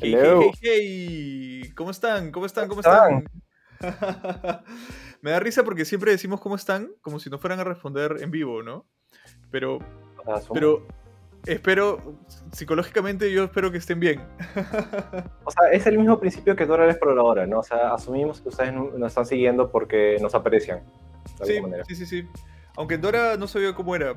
Hey, Hello. hey, hey, hey. ¿Cómo están? ¿Cómo están? ¿Cómo están? Me da risa porque siempre decimos cómo están, como si no fueran a responder en vivo, ¿no? Pero, pero espero, psicológicamente yo espero que estén bien. o sea, es el mismo principio que Dora la exploradora, ¿no? O sea, asumimos que ustedes no- nos están siguiendo porque nos aprecian. De Sí, manera. sí, sí, sí. Aunque Dora no sabía cómo era.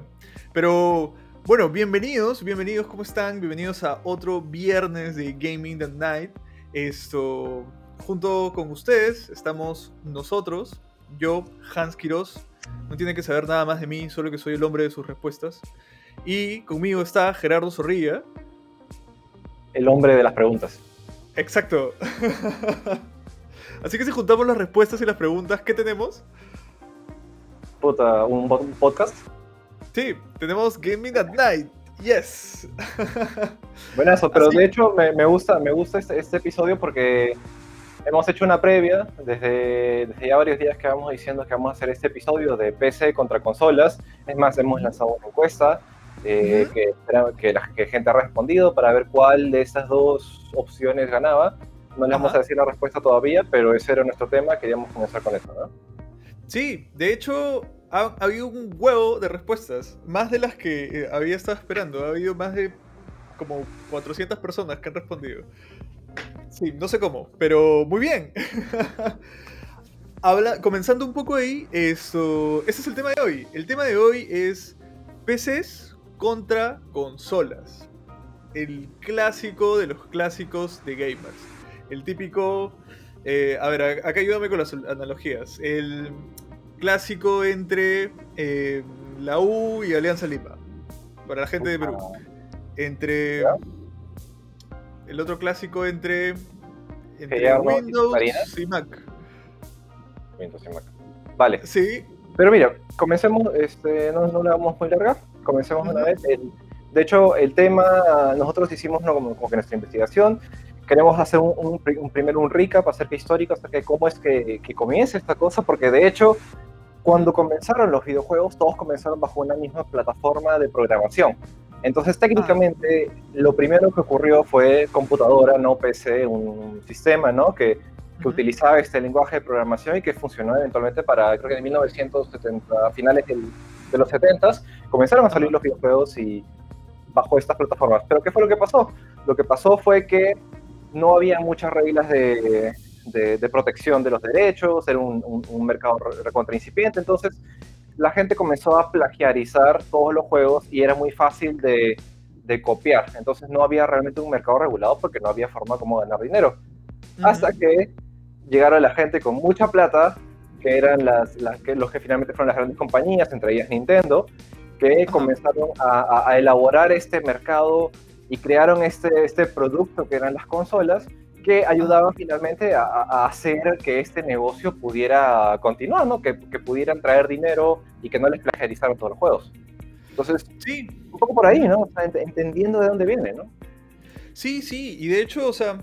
Pero bueno, bienvenidos, bienvenidos, ¿cómo están? Bienvenidos a otro viernes de Gaming the Night. Esto, junto con ustedes, estamos nosotros, yo, Hans Quiroz. No tienen que saber nada más de mí, solo que soy el hombre de sus respuestas. Y conmigo está Gerardo Zorrilla. El hombre de las preguntas. Exacto. Así que si juntamos las respuestas y las preguntas, ¿qué tenemos? Puta, un, podcast. Sí, tenemos Gaming at Night. Yes. Buenazo, pero Así- de hecho me, me gusta, me gusta este, este episodio porque hemos hecho una previa desde, desde ya varios días que vamos diciendo que vamos a hacer este episodio de PC contra consolas. Es más, hemos lanzado una encuesta eh, que, que la que gente ha respondido para ver cuál de estas dos opciones ganaba. No le vamos a decir la respuesta todavía, pero ese era nuestro tema. Queríamos comenzar con eso, ¿no? Sí, de hecho, ha, ha habido un huevo de respuestas, más de las que eh, había estado esperando. Ha habido más de como 400 personas que han respondido. Sí, no sé cómo, pero muy bien. Habla, comenzando un poco ahí, esto, ese es el tema de hoy. El tema de hoy es PCs contra consolas. El clásico de los clásicos de gamers. El típico... eh, a ver, acá ayúdame con las analogías. El clásico entre eh, la U y Alianza Lima. Para la gente de Perú. Entre... ¿Ya? El otro clásico entre... Entre Windows y Mac. Entonces, Mac. Vale, Sí, Pero mira, comencemos, este, no, no la vamos muy larga, comencemos de una vez. El- de hecho, el tema, nosotros hicimos ¿no? como, como que nuestra investigación, queremos hacer un, un un primero un recap acerca histórico, acerca de cómo es que, que comienza esta cosa, porque de hecho, cuando comenzaron los videojuegos, todos comenzaron bajo una misma plataforma de programación. Entonces, técnicamente, lo primero que ocurrió fue computadora, no PC, un sistema, ¿no? Que, que utilizaba este lenguaje de programación y que funcionó eventualmente para, creo que en 1970, a finales del- de los 70s, comenzaron a salir los videojuegos y bajo estas plataformas. Pero ¿qué fue lo que pasó? Lo que pasó fue que no había muchas reglas de, de- de protección de los derechos, era un, un- un mercado re- recontra incipiente, entonces la gente comenzó a plagiarizar todos los juegos y era muy fácil de, de copiar. Entonces no había realmente un mercado regulado porque no había forma como ganar dinero. Hasta que llegaron la gente con mucha plata, que eran las, las que, los que finalmente fueron las grandes compañías, entre ellas Nintendo, que comenzaron a elaborar este mercado y crearon este, este producto que eran las consolas, que ayudaban finalmente a, a hacer que este negocio pudiera continuar, ¿no? que, que pudieran traer dinero y que no les plagiarizaran todos los juegos. Entonces, Sí, un poco por ahí, ¿no? O sea, ent- entendiendo de dónde viene, ¿no? Sí, sí, y de hecho, o sea,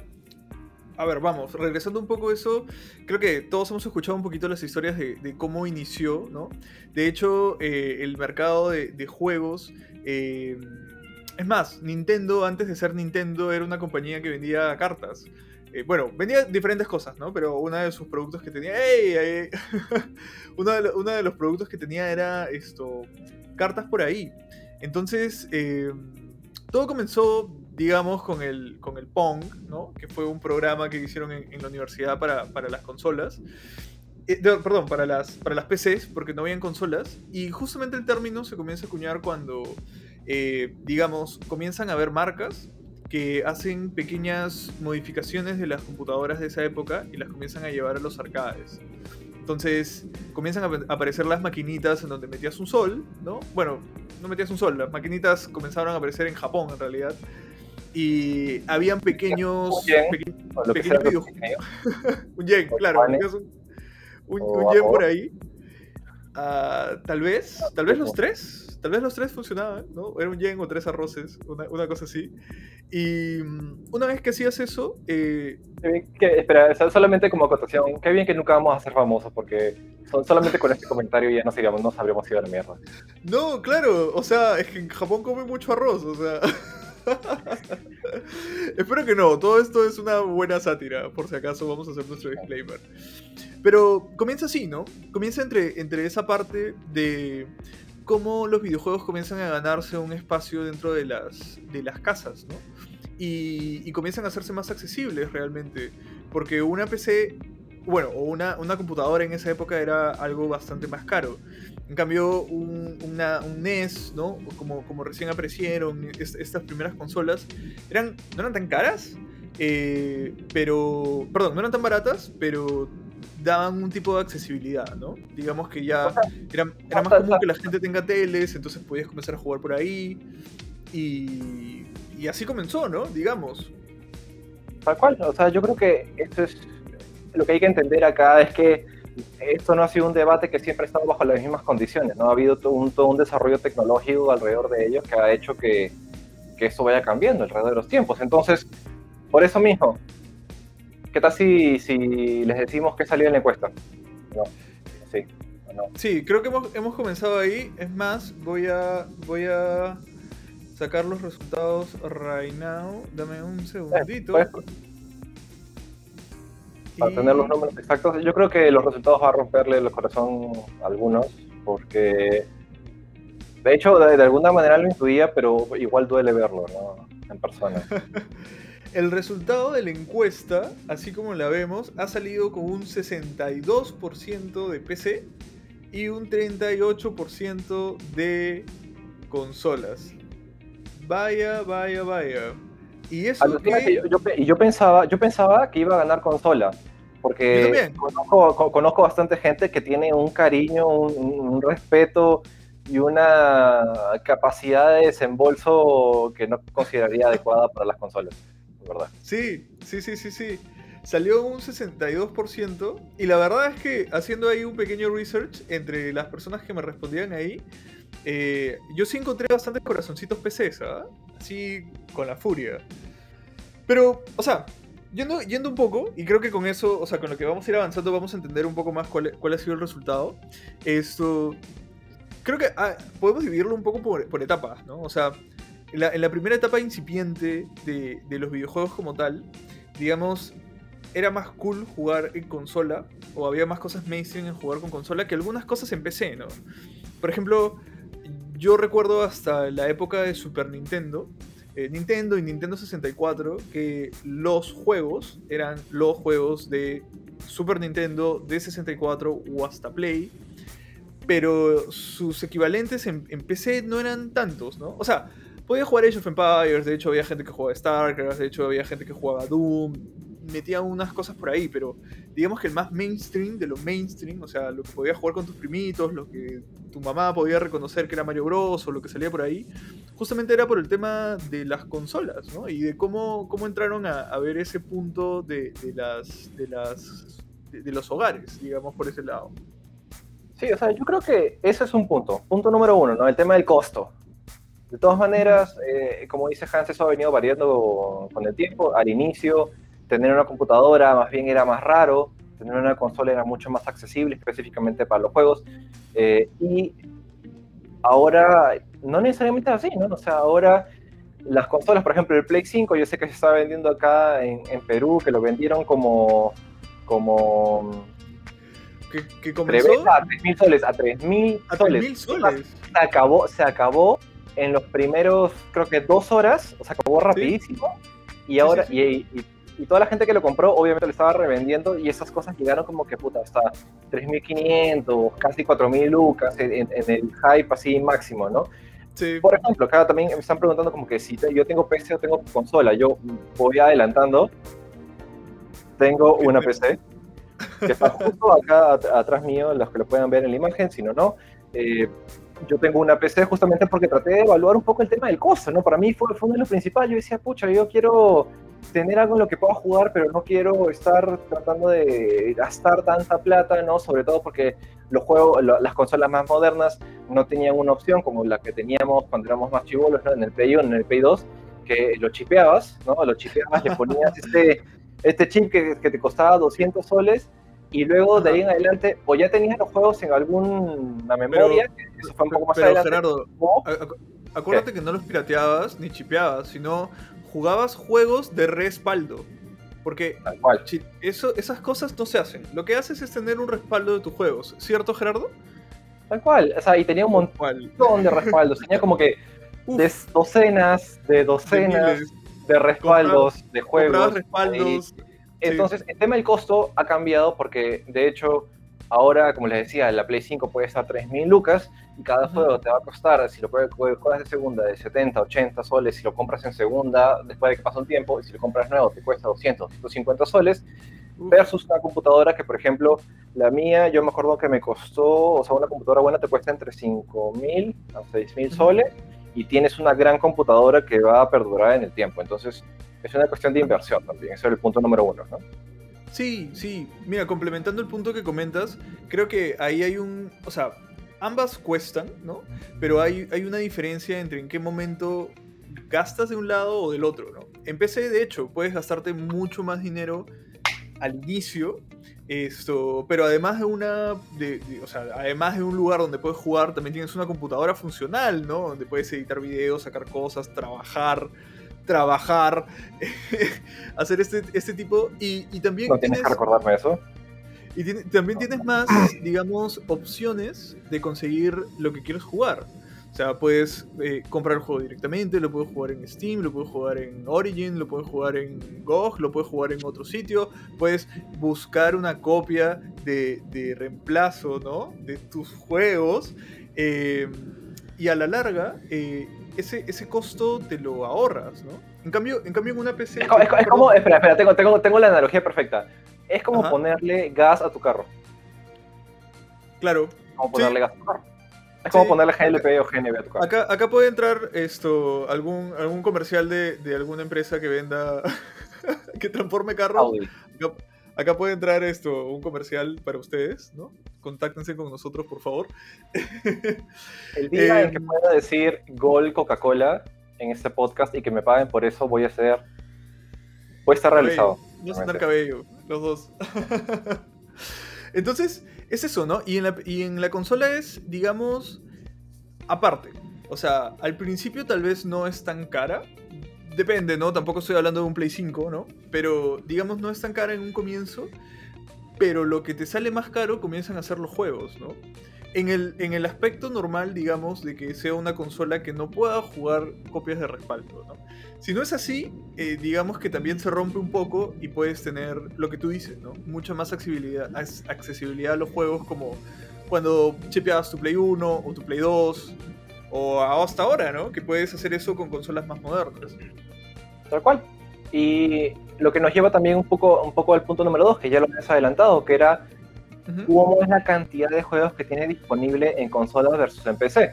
a ver, vamos, regresando un poco a eso, creo que todos hemos escuchado un poquito las historias de, de cómo inició, ¿no? De hecho, eh, el mercado de, de juegos, eh, es más, Nintendo, antes de ser Nintendo, era una compañía que vendía cartas. Eh, bueno, vendía diferentes cosas, ¿no? Pero uno de sus productos que tenía, ¡ey! uno, de, los productos que tenía era esto, cartas por ahí. Entonces, eh, todo comenzó, digamos, con el, con el Pong, ¿no? Que fue un programa que hicieron en, la universidad para, para las consolas. Eh, perdón, para las, para las PCs, porque no habían consolas. Y justamente el término se comienza a acuñar cuando, eh, digamos, comienzan a haber marcas que hacen pequeñas modificaciones de las computadoras de esa época y las comienzan a llevar a los arcades. Entonces comienzan a ap- aparecer las maquinitas en donde metías un sol, ¿no? Bueno, no metías un sol, las maquinitas comenzaron a aparecer en Japón en realidad. Y habían pequeños... Un yen, peque- O lo que Pequeño sea, video- pequeño. un yen, claro. Un, un, yen por ahí. Ah, tal vez, tal vez los tres, tal vez los tres funcionaban, ¿no? Era un yen o tres arroces, una, una cosa así. Y mm, una vez que hacías eso, eh, Qué bien que- espera, o sea, solamente como acotación, qué bien que nunca vamos a ser famosos porque son- solamente con este comentario ya nos, iríamos, nos habríamos ido a la mierda. no, claro, o sea, es que en Japón comen mucho arroz, o sea, Espero que no, todo esto es una buena sátira, por si acaso vamos a hacer nuestro disclaimer. Pero comienza así, ¿no? Comienza entre, entre esa parte de cómo los videojuegos comienzan a ganarse un espacio dentro de las, de las casas, ¿no? Y, comienzan a hacerse más accesibles realmente. Porque una PC, bueno, o una, una computadora en esa época era algo bastante más caro. En cambio, un, NES, ¿no? Como, como recién aparecieron estas primeras consolas, eran, no eran tan caras, eh, pero. Perdón, no eran tan baratas, pero daban un tipo de accesibilidad, ¿no? Digamos que ya era, más común que la gente tenga teles, entonces podías comenzar a jugar por ahí. Y, y así comenzó, ¿no? Digamos. Tal cual, o sea, yo creo que esto es lo que hay que entender acá es que esto no ha sido un debate que siempre ha estado bajo las mismas condiciones, ¿no? Ha habido todo un, todo un desarrollo tecnológico alrededor de ellos que ha hecho que, que esto vaya cambiando alrededor de los tiempos. Entonces, por eso mismo, ¿qué tal si, si les decimos que salió en la encuesta? No, sí. No. Sí, creo que hemos, hemos, comenzado ahí. Es más, voy a, voy a sacar los resultados right now. Dame un eh, segundito. Eh, para tener los números exactos. Yo creo que los resultados van a romperle el corazón a algunos, porque de hecho de, alguna manera lo intuía, pero igual duele verlo ¿no? en persona. el resultado de la encuesta, así como la vemos, ha salido con un 62% de PC y un 38% de consolas. Vaya, vaya, vaya. Y eso yo, pensaba, yo pensaba que iba a ganar consola, porque conozco, conozco bastante gente que tiene un cariño, un, respeto y una capacidad de desembolso que no consideraría adecuada para las consolas, ¿verdad? Sí, sí, sí, sí, sí. Salió un 62% y la verdad es que haciendo ahí un pequeño research entre las personas que me respondían ahí, eh, yo sí encontré bastantes corazoncitos PCs, ¿ah? Así con la furia. Pero, o sea, yendo, yendo un poco, y creo que con eso, o sea, con lo que vamos a ir avanzando, vamos a entender un poco más cuál, ha sido el resultado. Esto. Creo que ah, podemos dividirlo un poco por, etapas, ¿no? O sea, en la, primera etapa incipiente de, de los videojuegos como tal, digamos, era más cool jugar en consola, o había más cosas mainstream en jugar con consola que algunas cosas en PC, ¿no? Por ejemplo, yo recuerdo hasta la época de Super Nintendo, eh, Nintendo y Nintendo 64, que los juegos eran los juegos de Super Nintendo, de 64 o hasta Play, pero sus equivalentes en, en PC no eran tantos, ¿no? O sea, podía jugar Age of Empires, de hecho había gente que jugaba StarCraft, de hecho había gente que jugaba Doom, metía unas cosas por ahí, pero digamos que el más mainstream de lo mainstream, o sea, lo que podías jugar con tus primitos, lo que tu mamá podía reconocer que era Mario Bros o lo que salía por ahí, justamente era por el tema de las consolas, ¿no? Y de cómo, cómo entraron a, ver ese punto de, las, de, las, de, los hogares, digamos, por ese lado. Sí, o sea, yo creo que ese es un punto. Punto número uno, ¿no? El tema del costo. De todas maneras, eh, como dice Hans, eso ha venido variando con el tiempo. Al inicio, tener una computadora más bien era más raro, tener una consola era mucho más accesible específicamente para los juegos. Eh, y ahora no necesariamente es así, ¿no? O sea, ahora las consolas, por ejemplo, el Play 5, yo sé que se está vendiendo acá en, Perú, que lo vendieron como... como ¿Qué, comenzó? A 3.000 soles, a 3.000 soles. soles. Se acabó, se acabó en los primeros, creo que dos horas, o sea, acabó rapidísimo. Y ahora, Y, y toda la gente que lo compró obviamente lo estaba revendiendo y esas cosas llegaron como que puta hasta 3.500, casi 4.000 lucas en, en, el hype así máximo, ¿no? Sí. Por ejemplo, acá también me están preguntando como que si yo tengo PC o tengo consola, yo voy adelantando, tengo una PC que está justo acá atrás mío, los que lo puedan ver en la imagen, si no, no. Eh, yo tengo una PC justamente porque traté de evaluar un poco el tema del costo, ¿no? Para mí fue, fue uno de los principales. Yo decía, pucha, yo quiero tener algo en lo que pueda jugar, pero no quiero estar tratando de gastar tanta plata, ¿no? Sobre todo porque los juegos, las consolas más modernas no tenían una opción como la que teníamos cuando éramos más chivolos, ¿no? En el Play 1, en el Play 2, que lo chipeabas, ¿no? Lo chipeabas, le ponías este, este chip que, que te costaba 200 soles y luego de ahí en adelante, o ya tenías los juegos en alguna memoria, eso fue un poco más adelante. Gerardo, acuérdate que no los pirateabas ni chipeabas, sino jugabas juegos de respaldo. Porque eso, esas cosas no se hacen. Lo que haces es tener un respaldo de tus juegos, ¿cierto, Gerardo? Tal cual. O sea, y tenía un montón de respaldos. Tenía como que docenas de docenas de, respaldos de juegos. respaldos. Entonces, el tema del costo ha cambiado porque, de hecho, ahora, como les decía, la Play 5 puede estar 3.000 lucas y cada juego te va a costar, si lo juegas de segunda, de 70, 80 soles, si lo compras en segunda, después de que pasa un tiempo, y si lo compras nuevo, te cuesta 200, 150 soles, versus una computadora que, por ejemplo, la mía, yo me acuerdo que me costó, o sea, una computadora buena te cuesta entre 5.000 a 6.000 soles, y tienes una gran computadora que va a perdurar en el tiempo. Entonces, es una cuestión de inversión también, ese es el punto número uno, ¿no? Sí, sí. Mira, complementando el punto que comentas, creo que ahí hay un. O sea, ambas cuestan, ¿no? Pero hay, hay una diferencia entre en qué momento gastas de un lado o del otro, ¿no? En PC, de hecho, puedes gastarte mucho más dinero al inicio, esto, pero además de una, o sea, además de un lugar donde puedes jugar, también tienes una computadora funcional, ¿no? Donde puedes editar videos, sacar cosas, trabajar, trabajar, hacer este, este tipo, y, y también... No tienes que recordarme eso. Y también tienes más, digamos, opciones de conseguir lo que quieres jugar. O sea, puedes eh, comprar el juego directamente, lo puedes jugar en Steam, lo puedes jugar en Origin, lo puedes jugar en GOG, lo puedes jugar en otro sitio, puedes buscar una copia de, de reemplazo, ¿no? De tus juegos. Eh, y a la larga, eh, ese, ese costo te lo ahorras, ¿no? En cambio, en cambio en una PC... Es, como, espera, espera, tengo, tengo, tengo la analogía perfecta. Es como ponerle gas a tu carro. Claro. Como ponerle gas a tu carro. Es como ponerle GLP o GNB a tu carro. Acá, acá puede entrar esto, algún, algún comercial de, de alguna empresa que venda, que transforme carros. Acá, acá, puede entrar esto, un comercial para ustedes, ¿no? Contáctense con nosotros, por favor. El día en que em, pueda decir Gol Coca-Cola en este podcast y que me paguen por eso, voy a ser... Voy a estar realizado. No tener cabello los dos. Entonces, es eso, ¿no? Y en, la, y en la consola es, digamos, aparte. O sea, al principio tal vez no es tan cara. Depende, ¿no? Tampoco estoy hablando de un Play 5, ¿no? Pero, digamos, no es tan cara en un comienzo. Pero lo que te sale más caro comienzan a ser los juegos, ¿no? En el, en el aspecto normal, digamos, de que sea una consola que no pueda jugar copias de respaldo, ¿no? Si no es así, eh, digamos que también se rompe un poco y puedes tener lo que tú dices, ¿no? Mucha más accesibilidad, accesibilidad a los juegos como cuando chipeabas tu Play 1 o tu Play 2 o hasta ahora, ¿no? Que puedes hacer eso con consolas más modernas. Tal cual. Y lo que nos lleva también un poco, un poco al punto número 2, que ya lo has adelantado, que era cómo es la cantidad de juegos que tiene disponible en consolas versus en PC.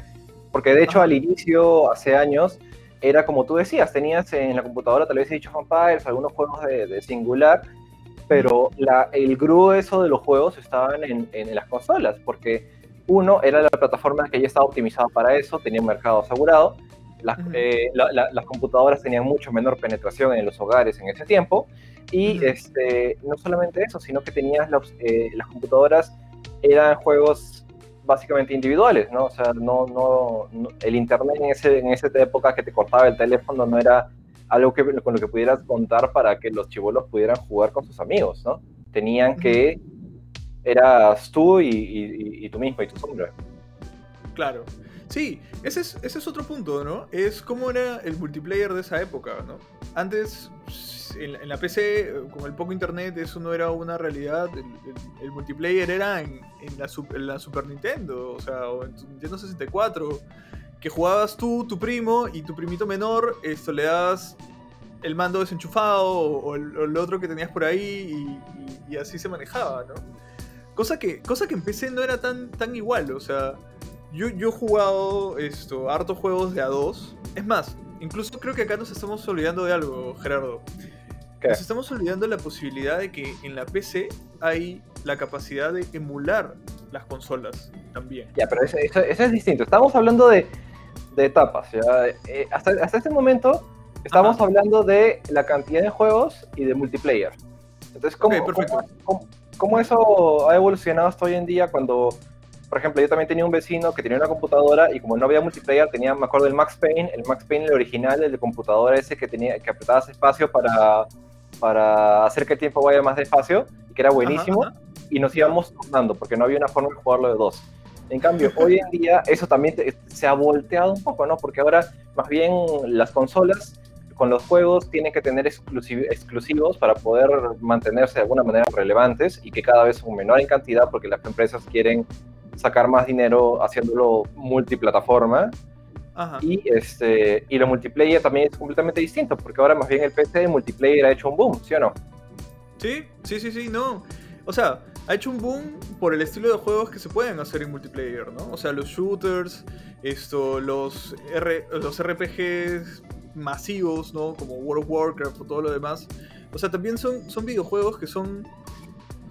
Porque de hecho al inicio, hace años, era como tú decías, tenías en la computadora tal vez he dicho Vampires, algunos juegos de, singular, pero la, el grueso de los juegos estaban en, en, las consolas, porque uno era la plataforma que ya estaba optimizada para eso, tenía un mercado asegurado, las, eh, las computadoras tenían mucho menor penetración en los hogares en ese tiempo, y este, no solamente eso, sino que tenías eh, las computadoras eran juegos básicamente individuales, ¿no? O sea, no, no, el internet en, ese, en esa época que te cortaba el teléfono no era algo que, con lo que pudieras contar para que los chivolos pudieran jugar con sus amigos, ¿no? Tenían que, eras tú y, y, y tú mismo y tu sombra. Claro. Sí, ese es, ese es otro punto, ¿no? Es cómo era el multiplayer de esa época, ¿no? Antes, en, la PC, con el poco internet, eso no era una realidad. El, multiplayer era en, la, Super Nintendo, o sea, o en Nintendo 64, que jugabas tú, tu primo y tu primito menor, esto le das el mando desenchufado o, el, otro que tenías por ahí y, así se manejaba, ¿no? Cosa que, cosa que en PC no era tan, tan igual, o sea yo, yo he jugado esto, hartos juegos de A2. Es más, incluso creo que acá nos estamos olvidando de algo, Gerardo. Nos estamos olvidando la posibilidad de que en la PC hay la capacidad de emular las consolas también. Ya, pero eso, es distinto. Estamos hablando de, de etapas. Eh, hasta, hasta, este momento estamos hablando de la cantidad de juegos y de multiplayer. Entonces, ¿cómo, cómo, cómo, eso ha evolucionado hasta hoy en día cuando por ejemplo, yo también tenía un vecino que tenía una computadora y como no había multiplayer, tenía, me acuerdo del Max Payne, el Max Payne el original, el de computadora ese que tenía que apretabas espacio para, para hacer que el tiempo vaya más despacio y que era buenísimo y nos íbamos turnando porque no había una forma de jugarlo de dos. En cambio, hoy en día eso también se ha volteado un poco, ¿no? Porque ahora más bien las consolas con los juegos tienen que tener exclusivos para poder mantenerse de alguna manera relevantes y que cada vez son menor en cantidad porque las empresas quieren sacar más dinero haciéndolo multiplataforma. Y, este, y lo multiplayer también es completamente distinto, porque ahora más bien el PC de multiplayer ha hecho un boom, ¿sí o no? Sí, sí, sí, sí, no. O sea, ha hecho un boom por el estilo de juegos que se pueden hacer en multiplayer, ¿no? O sea, los shooters, esto, los, R, los RPGs masivos, ¿no? Como World of Warcraft o todo lo demás. O sea, también son, son videojuegos que son...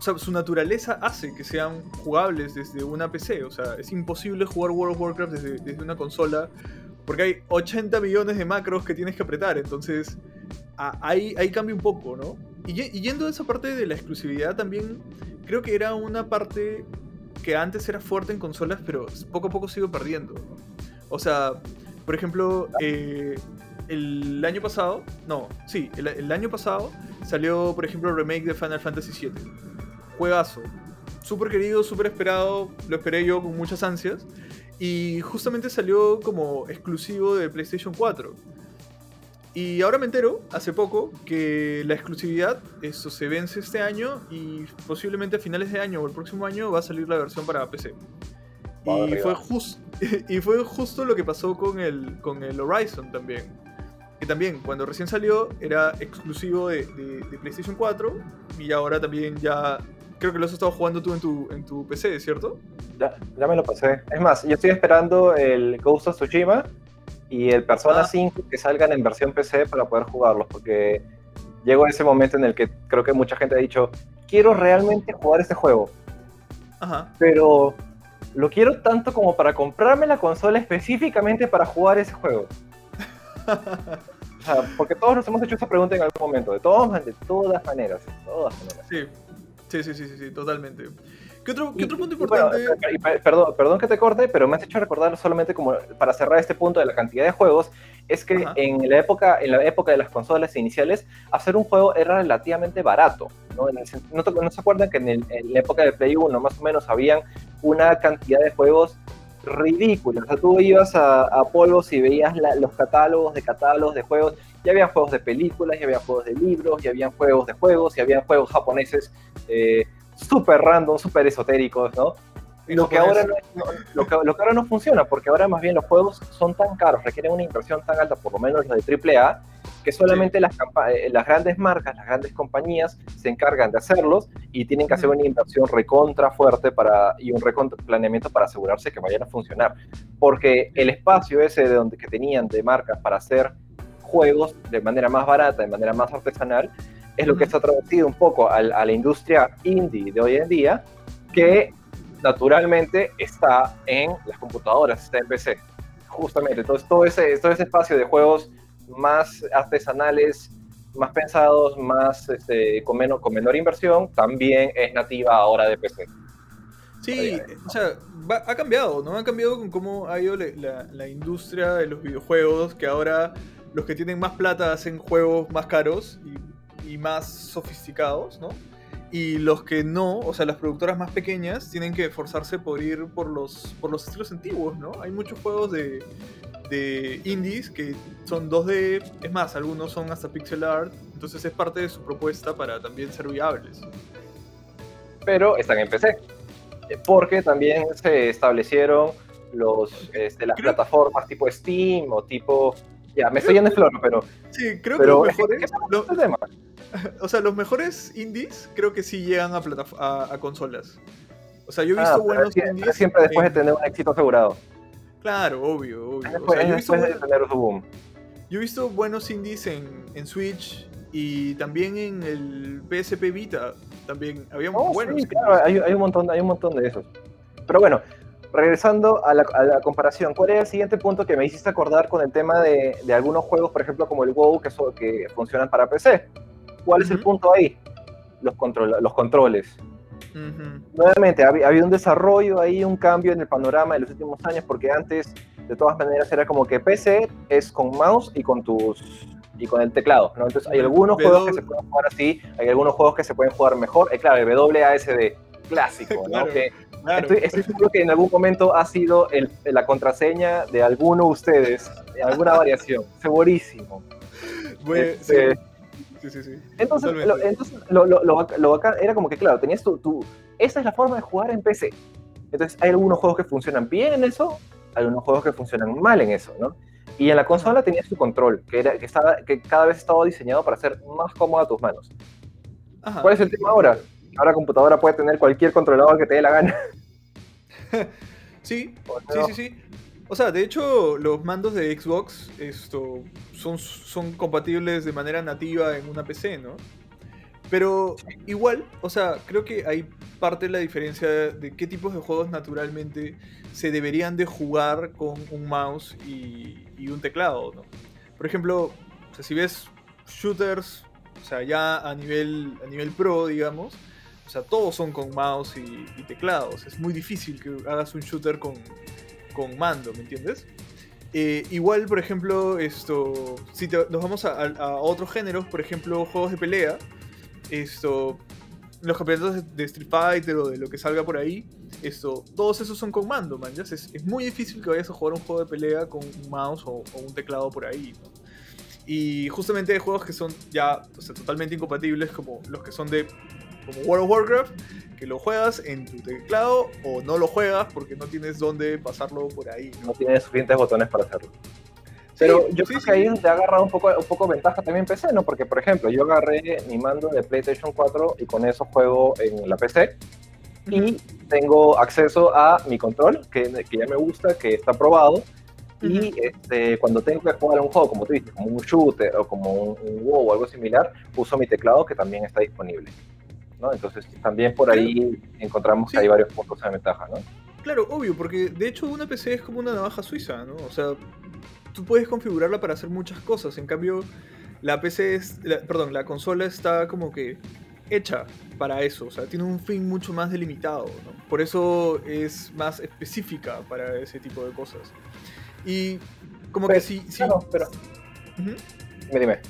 O sea, su naturaleza hace que sean jugables desde una PC. O sea, es imposible jugar World of Warcraft desde, desde una consola porque hay 80 millones de macros que tienes que apretar. Entonces, ahí, ahí cambia un poco, ¿no? Y, yendo a esa parte de la exclusividad también, creo que era una parte que antes era fuerte en consolas, pero poco a poco sigue perdiendo. O sea, por ejemplo, eh, el año pasado, no, sí, el, año pasado salió, por ejemplo, el remake de Final Fantasy VII. Juegazo. Súper querido, súper esperado, lo esperé yo con muchas ansias. Y justamente salió como exclusivo de PlayStation 4. Y ahora me entero, hace poco, que la exclusividad, eso se vence este año y posiblemente a finales de año o el próximo año va a salir la versión para PC. Y fue, y fue justo lo que pasó con el, con el Horizon también. Que también, cuando recién salió, era exclusivo de, PlayStation 4 y ahora también ya... Creo que lo has estado jugando tú en tu, en tu PC, ¿cierto? Ya, ya me lo pasé. Es más, yo estoy esperando el Ghost of Tsushima y el Persona 5 ah. que salgan en versión PC para poder jugarlos, porque llegó ese momento en el que creo que mucha gente ha dicho, quiero realmente jugar este juego. Ajá. Pero lo quiero tanto como para comprarme la consola específicamente para jugar ese juego. porque todos nos hemos hecho esa pregunta en algún momento, de, todas, de todas maneras, todas maneras. Sí, sí, sí, sí, sí, totalmente. ¿Qué otro, punto importante? perdón, perdón que te corte, pero me has hecho recordar solamente como para cerrar este punto de la cantidad de juegos, es que en la, época, en la época de las consolas iniciales, hacer un juego era relativamente barato. ¿no? ¿No, se acuerdan que en, la época de Play 1 más o menos habían una cantidad de juegos ridículos? O sea, tú ibas a, Polvos y veías los catálogos de catálogos de juegos, ya había juegos de películas, ya había juegos de libros, ya había juegos de juegos, ya había juegos japoneses. Eh, súper random, súper esotéricos, ¿no? Lo que, ahora no, lo, que, lo que ahora no funciona, porque ahora más bien los juegos son tan caros, requieren una inversión tan alta, por lo menos los de AAA, que solamente las, eh, las grandes marcas, las grandes compañías se encargan de hacerlos y tienen que hacer una inversión recontra fuerte para, y un recontra planeamiento para asegurarse que vayan a funcionar. Porque el espacio ese de donde, que tenían de marcas para hacer juegos de manera más barata, de manera más artesanal, es lo que está traducido un poco a, la industria indie de hoy en día, que naturalmente está en las computadoras, está en PC. Justamente, entonces todo ese, todo ese espacio de juegos más artesanales, más pensados, más este, con, menor, con menor inversión, también es nativa ahora de PC. Sí, o sea, ha cambiado, ¿no? Ha cambiado con cómo ha ido la, la, industria de los videojuegos, que ahora los que tienen más plata hacen juegos más caros y y más sofisticados, ¿no? Y los que no, o sea, las productoras más pequeñas tienen que esforzarse por ir por los, por los estilos antiguos, ¿no? Hay muchos juegos de, de indies que son 2D, es más, algunos son hasta pixel art, entonces es parte de su propuesta para también ser viables. Pero están en PC, porque también se establecieron los, este, las plataformas tipo Steam o tipo... Ya, me estoy yendo de flor, pero... Sí, creo que lo mejor es... o sea, los mejores indies creo que sí llegan a, a, consolas. O sea, yo he visto ah, buenos indies. Siempre después de tener un éxito asegurado. Claro, obvio, obvio. Después, o sea, yo, he visto de tener su boom. yo he visto buenos indies en, en, Switch y también en el PSP Vita. También había oh, buenos. Sí, claro, hay, hay, un montón, hay un montón de esos. Pero bueno, regresando a la, a la, comparación, ¿cuál es el siguiente punto que me hiciste acordar con el tema de, de algunos juegos, por ejemplo, como el WoW, que, que funcionan para PC? ¿Cuál es el punto ahí? Los, control, los controles. Nuevamente, ha, habido un desarrollo ahí, un cambio en el panorama de los últimos años, porque antes, de todas maneras, era como que PC es con mouse y con tus y con el teclado, ¿no? Entonces hay algunos juegos que se pueden jugar así, hay algunos juegos que se pueden jugar mejor. Eh, claro, el WASD clásico, ¿no? que Estoy, seguro que en algún momento ha sido la contraseña de alguno de ustedes, de alguna variación, segurísimo. Este, sí. Sí, sí, Entonces, lo, entonces lo, lo, bacán era como que, claro, tenías tu, tu, Esa es la forma de jugar en PC. Entonces, hay algunos juegos que funcionan bien en eso, hay algunos juegos que funcionan mal en eso, ¿no? Y en la consola tenías tu control, que, era, que, estaba, que cada vez estaba diseñado para hacer más cómoda tus manos. ¿Cuál es el tema ahora? Ahora computadora puede tener cualquier controlador que te dé la gana. sí, sí, sí, sí. O sea, de hecho, los mandos de Xbox esto, son, son compatibles de manera nativa en una PC, ¿no? Pero igual, o sea, creo que hay parte de la diferencia de qué tipos de juegos naturalmente se deberían de jugar con un mouse y, un teclado, ¿no? Por ejemplo, si ves shooters, o sea, ya a nivel, a nivel pro, digamos, o sea, todos son con mouse y, teclados. Es muy difícil que hagas un shooter con, con mando, ¿me entiendes? Eh, igual, por ejemplo, esto, si nos vamos a, otros géneros, por ejemplo, juegos de pelea, esto, los campeonatos de Street Fighter o de lo que salga por ahí, esto, todos esos son con mando, man. Es, es, muy difícil que vayas a jugar un juego de pelea con un mouse o, un teclado por ahí. Y justamente hay juegos que son ya totalmente incompatibles, como los que son de como World of Warcraft, que lo juegas en tu teclado o no lo juegas porque no tienes dónde pasarlo por ahí. No, tienes suficientes botones para hacerlo. Pero yo creo que ahí te ha agarrado un poco, un poco ventaja también PC, ¿no? Porque, por ejemplo, yo agarré mi mando de PlayStation 4 y con eso juego en la PC. Y tengo acceso a mi control, que, que ya me gusta, que está probado. Y este, cuando tengo que jugar a un juego, como tú dices, como un shooter o como un, un WoW o algo similar, uso mi teclado que también está disponible. Entonces también por ahí encontramos que hay varios puntos de ventaja, ¿no? Claro, obvio, porque de hecho una PC es como una navaja suiza, ¿no? O sea, tú puedes configurarla para hacer muchas cosas, en cambio la PC es, perdón, la consola está como que hecha para eso, o sea, tiene un fin mucho más delimitado, ¿no? Por eso es más específica para ese tipo de cosas. Y como que sí, sí. pero... Dime, dime.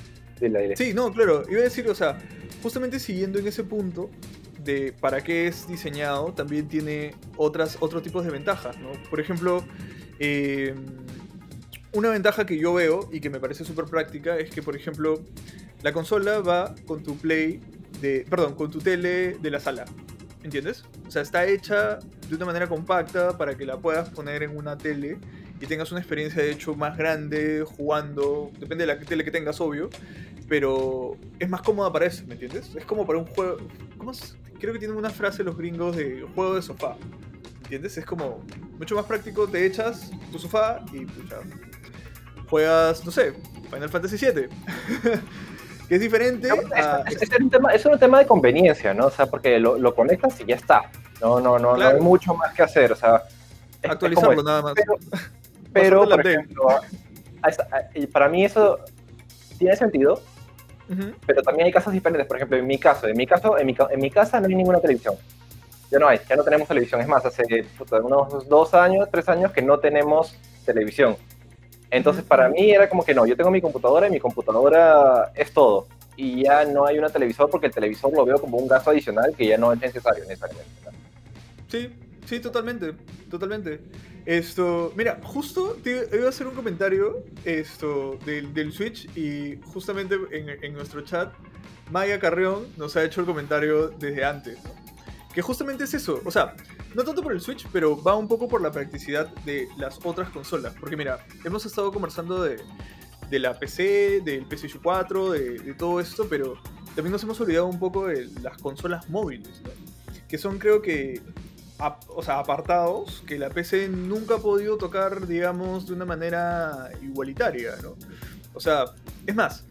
Dile, dile. Sí, no, claro, iba a decir, o sea, justamente siguiendo en ese punto de para qué es diseñado, también tiene otras, otros tipos de ventajas, ¿no? Por ejemplo, eh, una ventaja que yo veo y que me parece súper práctica es que, por ejemplo, la consola va con tu play de, perdón, con tu tele de la sala, ¿entiendes? O sea, está hecha de una manera compacta para que la puedas poner en una tele y tengas una experiencia de hecho más grande jugando, depende de la tele que tengas, obvio, pero es más cómoda para eso, ¿me entiendes? Es como para un juego. ¿cómo Creo que tienen una frase los gringos de juego de sofá. ¿Me entiendes? Es como mucho más práctico, te echas tu sofá y pucha, juegas, no sé, Final Fantasy VII. que es diferente. es, un tema, es, un tema, de conveniencia, ¿no? O sea, porque lo, lo conectas y ya está. No, no, no, no hay mucho más que hacer. O sea, actualizarlo nada más. Pero, por ejemplo, para mí eso tiene sentido pero también hay casos diferentes. Por ejemplo, en mi caso, en mi caso, en mi, en mi casa no hay ninguna televisión. Ya no hay, ya no tenemos televisión. Es más, hace unos dos años, tres años que no tenemos televisión. Entonces, para mí era como que no, yo tengo mi computadora y mi computadora es todo. Y ya no hay una televisor porque el televisor lo veo como un gasto adicional que ya no es necesario necesariamente. Sí, sí, totalmente, totalmente. Esto, mira, justo te iba a hacer un comentario esto, del, del Switch y justamente en, en, nuestro chat, Maya Carrión nos ha hecho el comentario desde antes, que justamente es eso, o sea, no tanto por el Switch, pero va un poco por la practicidad de las otras consolas, porque mira, hemos estado conversando de, de la PC, del PlayStation 4, de, de, todo esto, pero también nos hemos olvidado un poco de las consolas móviles, que son creo que o sea, apartados que la PC nunca ha podido tocar, digamos, de una manera igualitaria, ¿no? O sea, es más,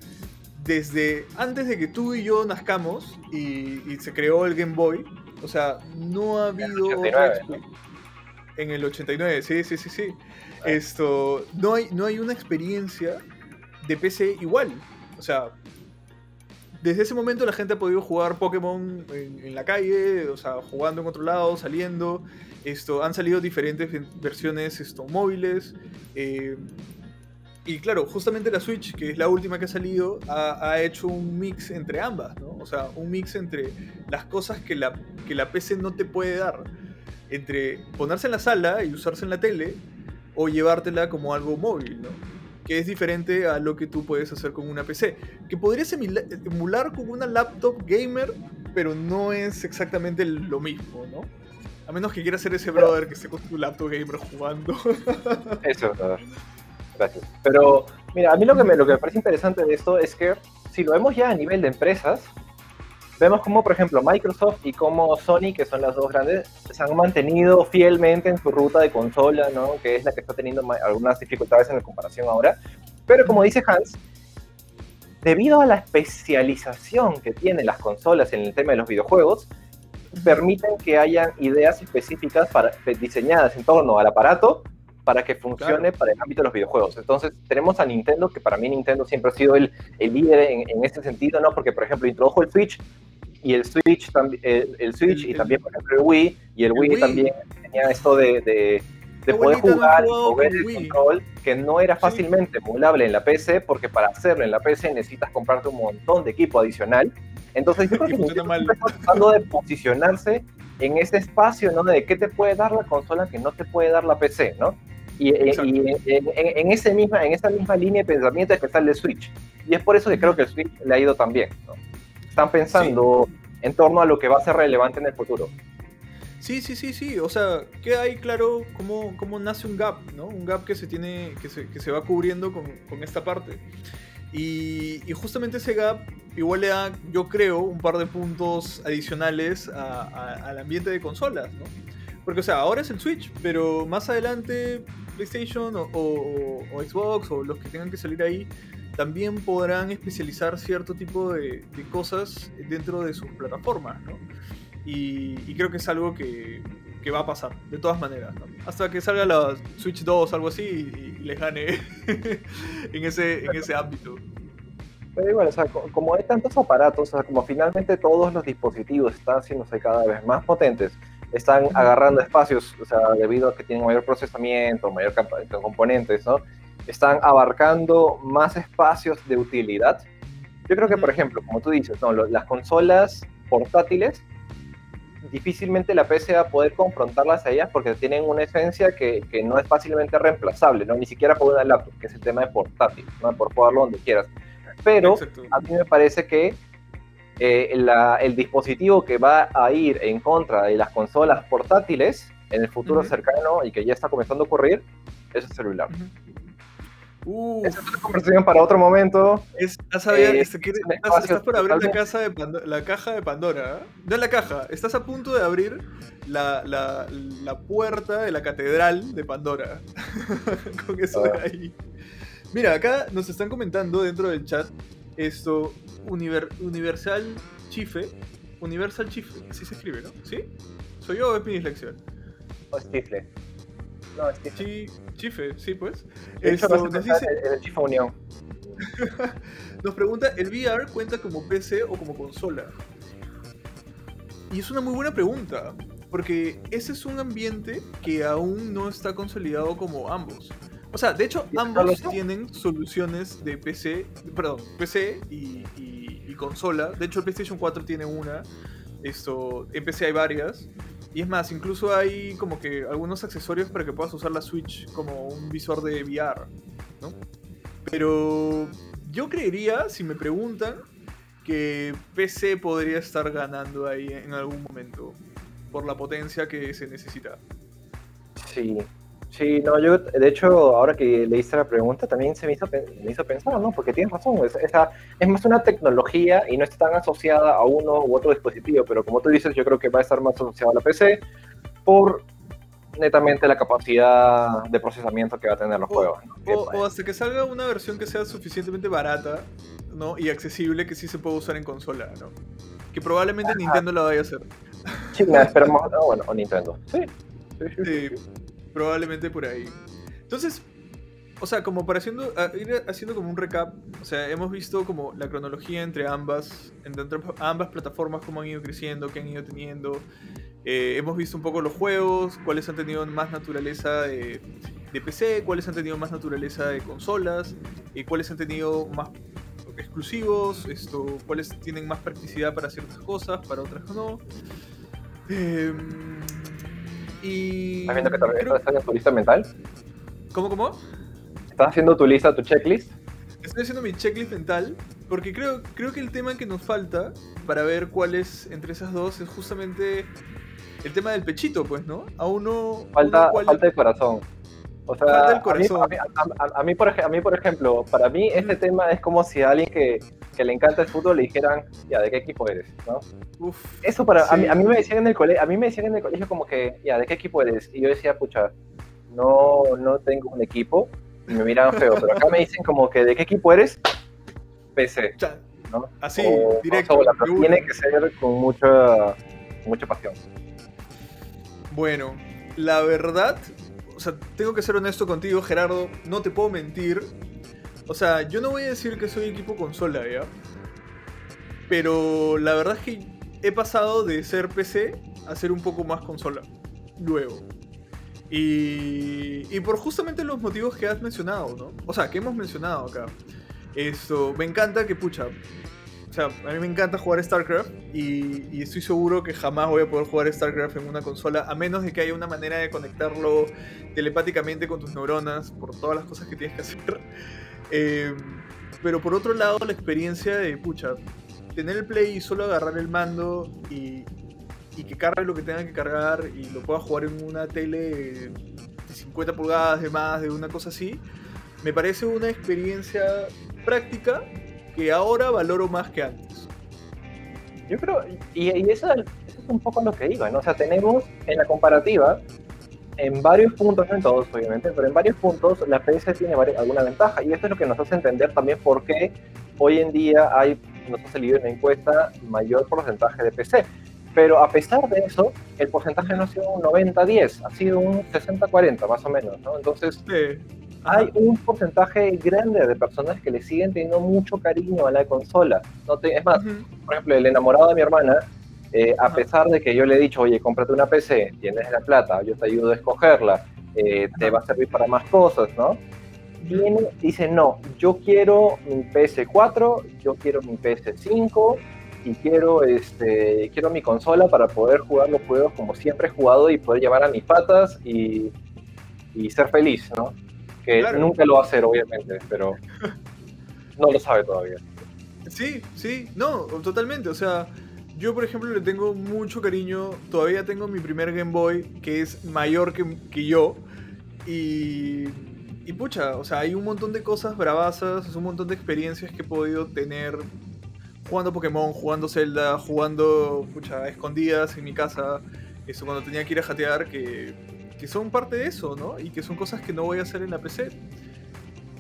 desde antes de que tú y yo nazcamos y, se creó el Game Boy, o sea, no ha habido... En el 89, sí, sí, sí, sí. Esto, no hay, no hay una experiencia de PC igual. O sea, desde ese momento la gente ha podido jugar Pokémon en, la calle, o sea, jugando en otro lado, saliendo. Esto, han salido diferentes versiones esto, móviles. Eh, y claro, justamente la Switch, que es la última que ha salido, ha, hecho un mix entre ambas, ¿no? O sea, un mix entre las cosas que la, que la PC no te puede dar. Entre ponerse en la sala y usarse en la tele, o llevártela como algo móvil, ¿no? Que es diferente a lo que tú puedes hacer con una PC. Que podrías emular con una laptop gamer, pero no es exactamente lo mismo, ¿no? A menos que quieras ser ese brother que esté con tu laptop gamer jugando. Eso, brother. Gracias. Pero, mira, a mí lo que, me, lo que me parece interesante de esto es que si lo vemos ya a nivel de empresas, vemos como, por ejemplo, Microsoft y como Sony, que son las dos grandes, se han mantenido fielmente en su ruta de consola, ¿no? que es la que está teniendo algunas dificultades en la comparación ahora. Pero como dice Hans, debido a la especialización que tienen las consolas en el tema de los videojuegos, permiten que hayan ideas específicas para, diseñadas en torno al aparato para que funcione para el ámbito de los videojuegos. Entonces, tenemos a Nintendo, que para mí Nintendo siempre ha sido el, el líder en, en, este sentido, ¿no? Porque, por ejemplo, introdujo el Switch y el Switch, el, el Switch y también, por ejemplo, el Wii, y el, Wii, también tenía esto de, de, de poder jugar y mover el control, que no era fácilmente emulable en la PC, porque para hacerlo en la PC necesitas comprarte un montón de equipo adicional. Entonces, yo creo que Nintendo está tratando de posicionarse en ese espacio, ¿no? De qué te puede dar la consola que no te puede dar la PC, ¿no? Y, eh, en, ese misma, en esa misma línea de pensamiento es que está el Switch. Y es por eso que creo que el Switch le ha ido tan bien, ¿no? Están pensando en torno a lo que va a ser relevante en el futuro. Sí, sí, sí, sí. O sea, queda ahí claro cómo, cómo nace un gap, ¿no? Un gap que se tiene, que se, que se va cubriendo con, con esta parte. Y, y, justamente ese gap igual le da, yo creo, un par de puntos adicionales al ambiente de consolas, ¿no? Porque, o sea, ahora es el Switch, pero más adelante PlayStation o, o Xbox o los que tengan que salir ahí también podrán especializar cierto tipo de, cosas dentro de sus plataformas, ¿no? Y, creo que es algo que, va a pasar, de todas maneras, ¿no? Hasta que salga la Switch 2 o algo así y, les gane en, ese, en ese ámbito. Pero igual, o sea, como hay tantos aparatos, o sea, como finalmente todos los dispositivos están haciéndose cada vez más potentes, están agarrando espacios, o sea, debido a que tienen mayor procesamiento, mayor componentes, ¿no? Están abarcando más espacios de utilidad. Yo creo que, por ejemplo, como tú dices, no, las consolas portátiles, difícilmente la PC va a poder confrontarlas a ellas porque tienen una esencia que, que, no es fácilmente reemplazable, ¿no? ni siquiera por una laptop, que es el tema de portátil, ¿no? por jugarlo donde quieras. Pero a mí me parece que eh, el dispositivo que va a ir en contra de las consolas portátiles en el futuro cercano y que ya está comenzando a ocurrir es el celular. Esa es conversación para otro momento. Es, eh, este, estás, por abrir la, casa de la caja de Pandora. No la caja, estás a punto de abrir la, la, la puerta de la catedral de Pandora. Con eso de ah. ahí. Mira, acá nos están comentando dentro del chat esto, Universal Chife. Universal Chife, así se escribe, ¿no? ¿Sí? ¿Soy yo o es mi dislexia? O es Chifle. No, es Chife, sí, pues. Esto, nos, dice... el, Unión. nos pregunta, ¿el VR cuenta como PC o como consola? Y es una muy buena pregunta, porque ese es un ambiente que aún no está consolidado como ambos. O sea, de hecho, ambos tienen soluciones de PC, perdón, PC y, y, consola. De hecho, el PlayStation 4 tiene una. Esto, en PC hay varias. Y es más, incluso hay como que algunos accesorios para que puedas usar la Switch como un visor de VR, ¿no? Pero yo creería, si me preguntan, que PC podría estar ganando ahí en algún momento por la potencia que se necesita. Sí, Sí, no, yo, de hecho, ahora que leíste la pregunta, también se me hizo, me hizo pensar, ¿no? Porque tienes razón, es, es más una tecnología y no está tan asociada a uno u otro dispositivo, pero como tú dices, yo creo que va a estar más asociada a la PC por netamente la capacidad de procesamiento que va a tener los juegos. O, hasta que salga una versión que sea suficientemente barata ¿no? y accesible que sí se pueda usar en consola, ¿no? Que probablemente Nintendo la vaya a hacer. Sí, esperamos, bueno, o Nintendo. Sí, sí, sí. sí probablemente por ahí. Entonces, o sea, como para haciendo, ir haciendo como un recap, o sea, hemos visto como la cronología entre ambas, entre ambas plataformas, cómo han ido creciendo, qué han ido teniendo. Eh, hemos visto un poco los juegos, cuáles han tenido más naturaleza de, PC, cuáles han tenido más naturaleza de consolas, y cuáles han tenido más exclusivos, esto, cuáles tienen más practicidad para ciertas cosas, para otras no. Eh, y. ¿Estás viendo que te estás haciendo tu lista mental? ¿Cómo, cómo? ¿Estás haciendo tu lista, tu checklist? Estoy haciendo mi checklist mental porque creo, creo que el tema que nos falta para ver cuál es entre esas dos es justamente el tema del pechito, pues, ¿no? A uno. Falta, falta de corazón. O sea, A, mí, por, a mí, por ejemplo, para mí este tema es como si a alguien que, que, le encanta el fútbol le dijeran, ya, ¿de qué equipo eres? ¿no? Eso para, a, mí, a, mí, me decían en el colegio, a mí me decían en el colegio como que, ya, ¿de qué equipo eres? Y yo decía, pucha, no, no tengo un equipo, y me miran feo, pero acá me dicen como que, ¿de qué equipo eres? PC. ¿no? Así, directo. tiene que ser con mucha, mucha pasión. Bueno, la verdad, o sea, tengo que ser honesto contigo, Gerardo, no te puedo mentir. O sea, yo no voy a decir que soy equipo consola, ¿ya? Pero la verdad es que he pasado de ser PC a ser un poco más consola. Luego. Y, y por justamente los motivos que has mencionado, ¿no? O sea, que hemos mencionado acá. Esto, me encanta que, pucha, a mí me encanta jugar StarCraft y, estoy seguro que jamás voy a poder jugar StarCraft en una consola a menos de que haya una manera de conectarlo telepáticamente con tus neuronas por todas las cosas que tienes que hacer. Eh, pero por otro lado, la experiencia de, pucha, tener el play y solo agarrar el mando y, y que cargue lo que tenga que cargar y lo pueda jugar en una tele de 50 pulgadas de más, de una cosa así, me parece una experiencia práctica que ahora valoro más que antes. Yo creo, y, eso, es un poco lo que iba, ¿no? O sea, tenemos en la comparativa, en varios puntos, no en todos obviamente, pero en varios puntos la PS tiene alguna ventaja. Y esto es lo que nos hace entender también por qué hoy en día hay, nos ha salido en la encuesta, mayor porcentaje de PC. Pero a pesar de eso, el porcentaje no ha sido un 90-10, ha sido un 60-40 más o menos, ¿no? Entonces, hay un porcentaje grande de personas que le siguen teniendo mucho cariño a la consola. No es más, por ejemplo, el enamorado de mi hermana, eh, a pesar de que yo le he dicho, oye, cómprate una PC, tienes la plata, yo te ayudo a escogerla, eh, te va a servir para más cosas, ¿no? Viene, dice, no, yo quiero mi PS4, yo quiero mi PS5 y quiero, este, quiero mi consola para poder jugar los juegos como siempre he jugado y poder llevar a mis patas y, y ser feliz, ¿no? Nunca lo va a hacer, obviamente, pero no lo sabe todavía. Sí, sí, no, totalmente. O sea, yo, por ejemplo, le tengo mucho cariño. Todavía tengo mi primer Game Boy, que es mayor que, que yo. Y, y pucha, o sea, hay un montón de cosas bravasas, un montón de experiencias que he podido tener jugando Pokémon, jugando Zelda, jugando, pucha, escondidas en mi casa. Eso cuando tenía que ir a jatear, que que son parte de eso, ¿no? Y que son cosas que no voy a hacer en la PC.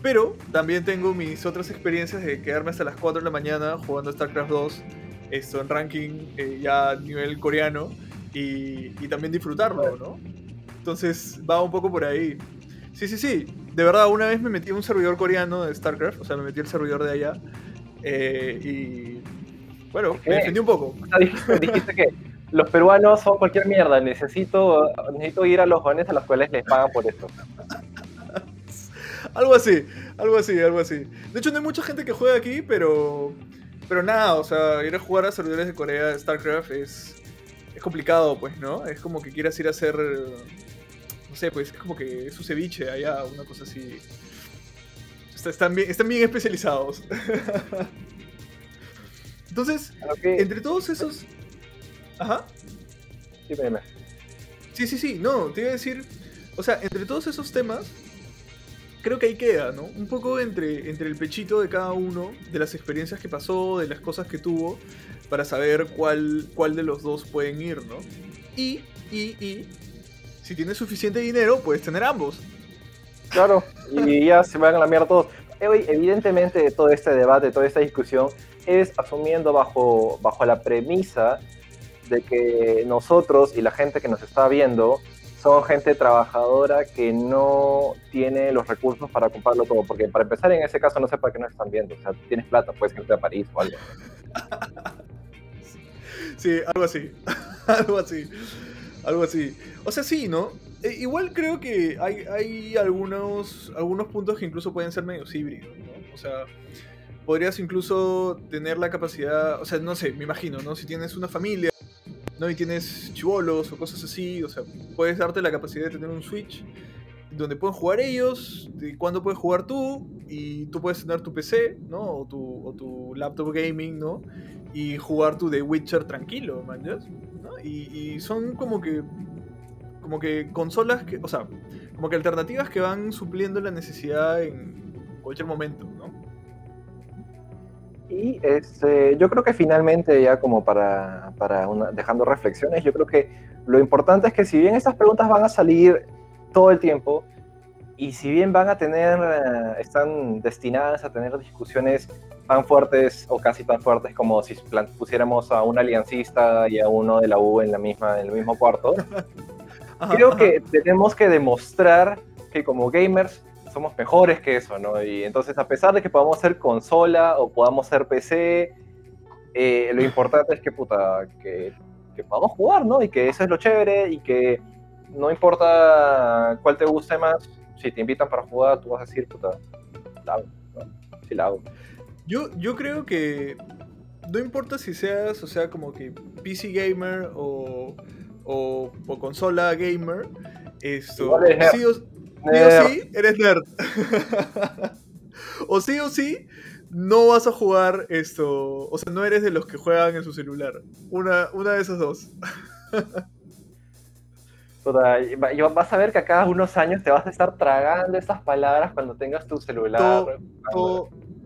Pero también tengo mis otras experiencias de quedarme hasta las 4 de la mañana jugando StarCraft 2, esto en ranking eh, ya a nivel coreano, y, y, también disfrutarlo, ¿no? Entonces va un poco por ahí. Sí, sí, sí. De verdad, una vez me metí en un servidor coreano de StarCraft, o sea, me metí el servidor de allá, eh, y bueno, me defendí un poco. dijiste que los peruanos son cualquier mierda, necesito, necesito ir a los jóvenes a los cuales les pagan por esto. algo así, algo así, algo así. De hecho, no hay mucha gente que juega aquí, pero, pero nada, o sea, ir a jugar a servidores de Corea de StarCraft es, es complicado, pues, ¿no? Es como que quieras ir a hacer, no sé, pues es como que es un ceviche allá, una cosa así. Están bien, están bien especializados. Entonces, entre todos esos... Ajá. Sí, Sí, sí, sí, no, te iba a decir, o sea, entre todos esos temas, creo que ahí queda, ¿no? Un poco entre, entre el pechito de cada uno, de las experiencias que pasó, de las cosas que tuvo, para saber cuál, cuál de los dos pueden ir, ¿no? Y, y, y, si tienes suficiente dinero, puedes tener ambos. Claro, y ya se van a la mierda todos. Evidentemente, todo este debate, toda esta discusión es asumiendo bajo, bajo la premisa de que nosotros y la gente que nos está viendo son gente trabajadora que no tiene los recursos para comprarlo todo. Porque para empezar, en ese caso, no sé para qué nos están viendo. O sea, tienes plata, puedes irte a París o algo. Sí, algo así. algo así. Algo así. O sea, sí, ¿no? Eh, igual creo que hay, hay algunos, algunos puntos que incluso pueden ser medio híbridos, ¿no? O sea, podrías incluso tener la capacidad, o sea, no sé, me imagino, ¿no? Si tienes una familia, ¿no? Y tienes chivolos o cosas así, o sea, puedes darte la capacidad de tener un Switch donde pueden jugar ellos, de cuándo puedes jugar tú, y tú puedes tener tu PC, ¿no? O tu, o tu laptop gaming, ¿no? Y jugar tu The Witcher tranquilo, man, ¿no? Y, y son como que como que consolas que, o sea, como que alternativas que van supliendo la necesidad en cualquier momento, ¿no? Y este, yo creo que finalmente, ya como para, para dejando reflexiones, yo creo que lo importante es que si bien estas preguntas van a salir todo el tiempo, y si bien van a tener, eh, están destinadas a tener discusiones tan fuertes o casi tan fuertes como si pusiéramos a un aliancista y a uno de la U en, la misma, en el mismo cuarto, creo que tenemos que demostrar que como gamers somos mejores que eso, ¿no? Y entonces, a pesar de que podamos ser consola o podamos ser PC, eh, lo importante es que, puta, que, que, podamos jugar, ¿no? Y que eso es lo chévere y que no importa cuál te guste más, si te invitan para jugar, tú vas a decir, puta, la hago, ¿no? Sí la hago. Yo, yo creo que no importa si seas, o sea, como que PC gamer o o, consola gamer, esto, sí o, sí, eres nerd. o sí o sí, no vas a jugar esto, o sea, no eres de los que juegan en su celular. Una, una de esas dos. vas a ver que a cada unos años te vas a estar tragando esas palabras cuando tengas tu celular.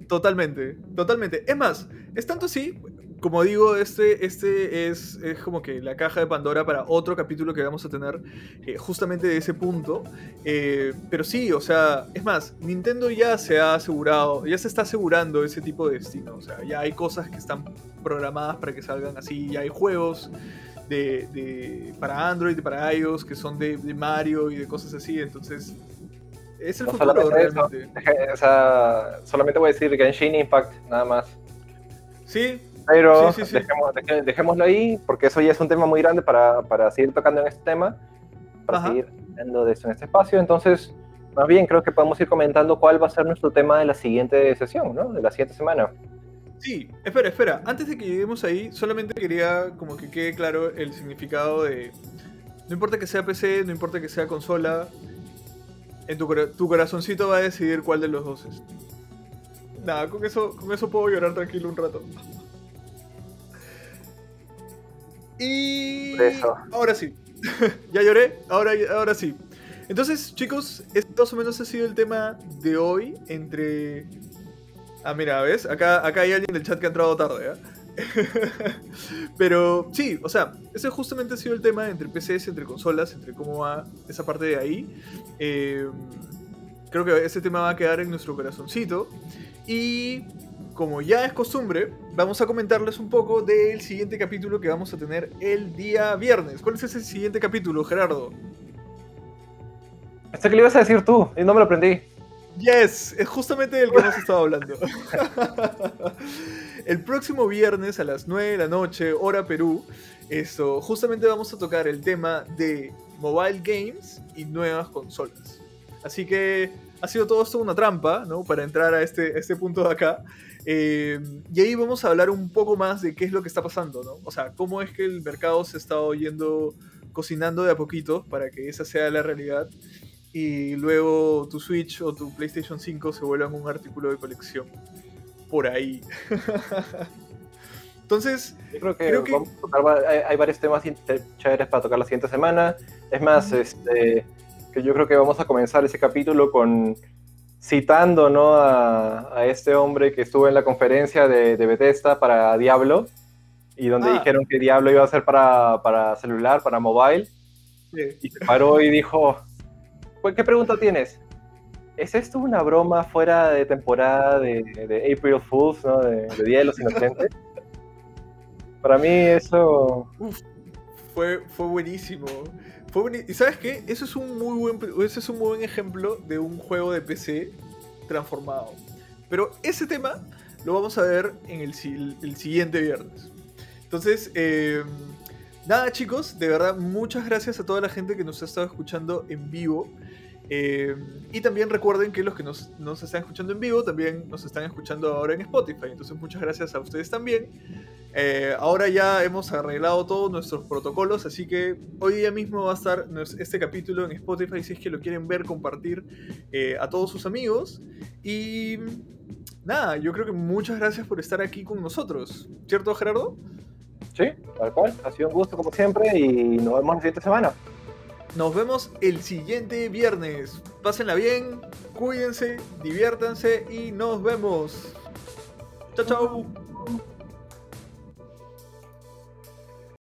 totalmente, totalmente. Es más, es tanto así, como digo, este, este es, es, como que la caja de Pandora para otro capítulo que vamos a tener eh, justamente de ese punto. Eh, pero sí, o sea, es más, Nintendo ya se ha asegurado, ya se está asegurando ese tipo de destino. O sea, ya hay cosas que están programadas para que salgan así, ya hay juegos de, de para Android y para iOS que son de, Mario y de cosas así. Entonces, es el futuro realmente. o sea, solamente voy a decir Genshin Impact, nada más. Sí, pero dejémoslo ahí, porque eso ya es un tema muy grande para, para seguir tocando en este tema, para seguir hablando de eso en este espacio. Entonces, más bien creo que podemos ir comentando cuál va a ser nuestro tema de la siguiente sesión, ¿no? De la siguiente semana. Sí, espera, espera. Antes de que lleguemos ahí, solamente quería como que quede claro el significado de... No importa que sea PC, no importa que sea consola, en tu, tu corazoncito va a decidir cuál de los dos es. Nada, con eso, con eso puedo llorar tranquilo un rato. Y ahora sí. ya lloré, ahora, ahora sí. Entonces, chicos, esto más o menos ha sido el tema de hoy entre... Ah, mira, ¿ves? Acá, acá hay alguien del chat que ha entrado tarde, ¿eh? Pero sí, o sea, ese justamente ha sido el tema entre PCs, entre consolas, entre cómo va esa parte de ahí. Eh, creo que ese tema va a quedar en nuestro corazoncito. Y como ya es costumbre, vamos a comentarles un poco del siguiente capítulo que vamos a tener el día viernes. ¿Cuál es ese siguiente capítulo, Gerardo? Este que le ibas a decir tú, y no me lo aprendí. Yes, es justamente del que hemos estado hablando. el próximo viernes a las 9 de la noche, hora Perú, esto, justamente vamos a tocar el tema de mobile games y nuevas consolas. Así que ha sido todo esto una trampa, ¿no? Para entrar a este, este punto de acá. Eh, y ahí vamos a hablar un poco más de qué es lo que está pasando, ¿no? O sea, cómo es que el mercado se está yendo cocinando de a poquito para que esa sea la realidad y luego tu Switch o tu PlayStation 5 se vuelvan un artículo de colección. Por ahí. Entonces, Yo creo que, hay, varios temas chéveres para tocar la siguiente semana. Es más, este, que yo creo que vamos a comenzar ese capítulo con citando ¿no? a, este hombre que estuvo en la conferencia de, de Bethesda para Diablo, y donde ah. dijeron que Diablo iba a ser para, para celular, para mobile, y se paró y dijo, pues, ¿qué pregunta tienes? ¿Es esto una broma fuera de temporada de, de April Fools, ¿no? de, Día de los Inocentes? Para mí eso... Fue, fue buenísimo. ¿Y sabes qué? Eso es, un muy buen, eso es un muy buen ejemplo de un juego de PC transformado. Pero ese tema lo vamos a ver en el, el siguiente viernes. Entonces, eh, nada chicos, de verdad, muchas gracias a toda la gente que nos ha estado escuchando en vivo. Eh, y también recuerden que los que nos, nos, están escuchando en vivo también nos están escuchando ahora en Spotify. Entonces muchas gracias a ustedes también. Eh, ahora ya hemos arreglado todos nuestros protocolos, así que hoy día mismo va a estar este capítulo en Spotify si es que lo quieren ver, compartir eh, a todos sus amigos. Y nada, yo creo que muchas gracias por estar aquí con nosotros. ¿Cierto, Gerardo? Sí, tal cual. Ha sido un gusto como siempre y nos vemos la siguiente semana. Nos vemos el siguiente viernes. Pásenla bien, cuídense, diviértanse y nos vemos. Chao, chao.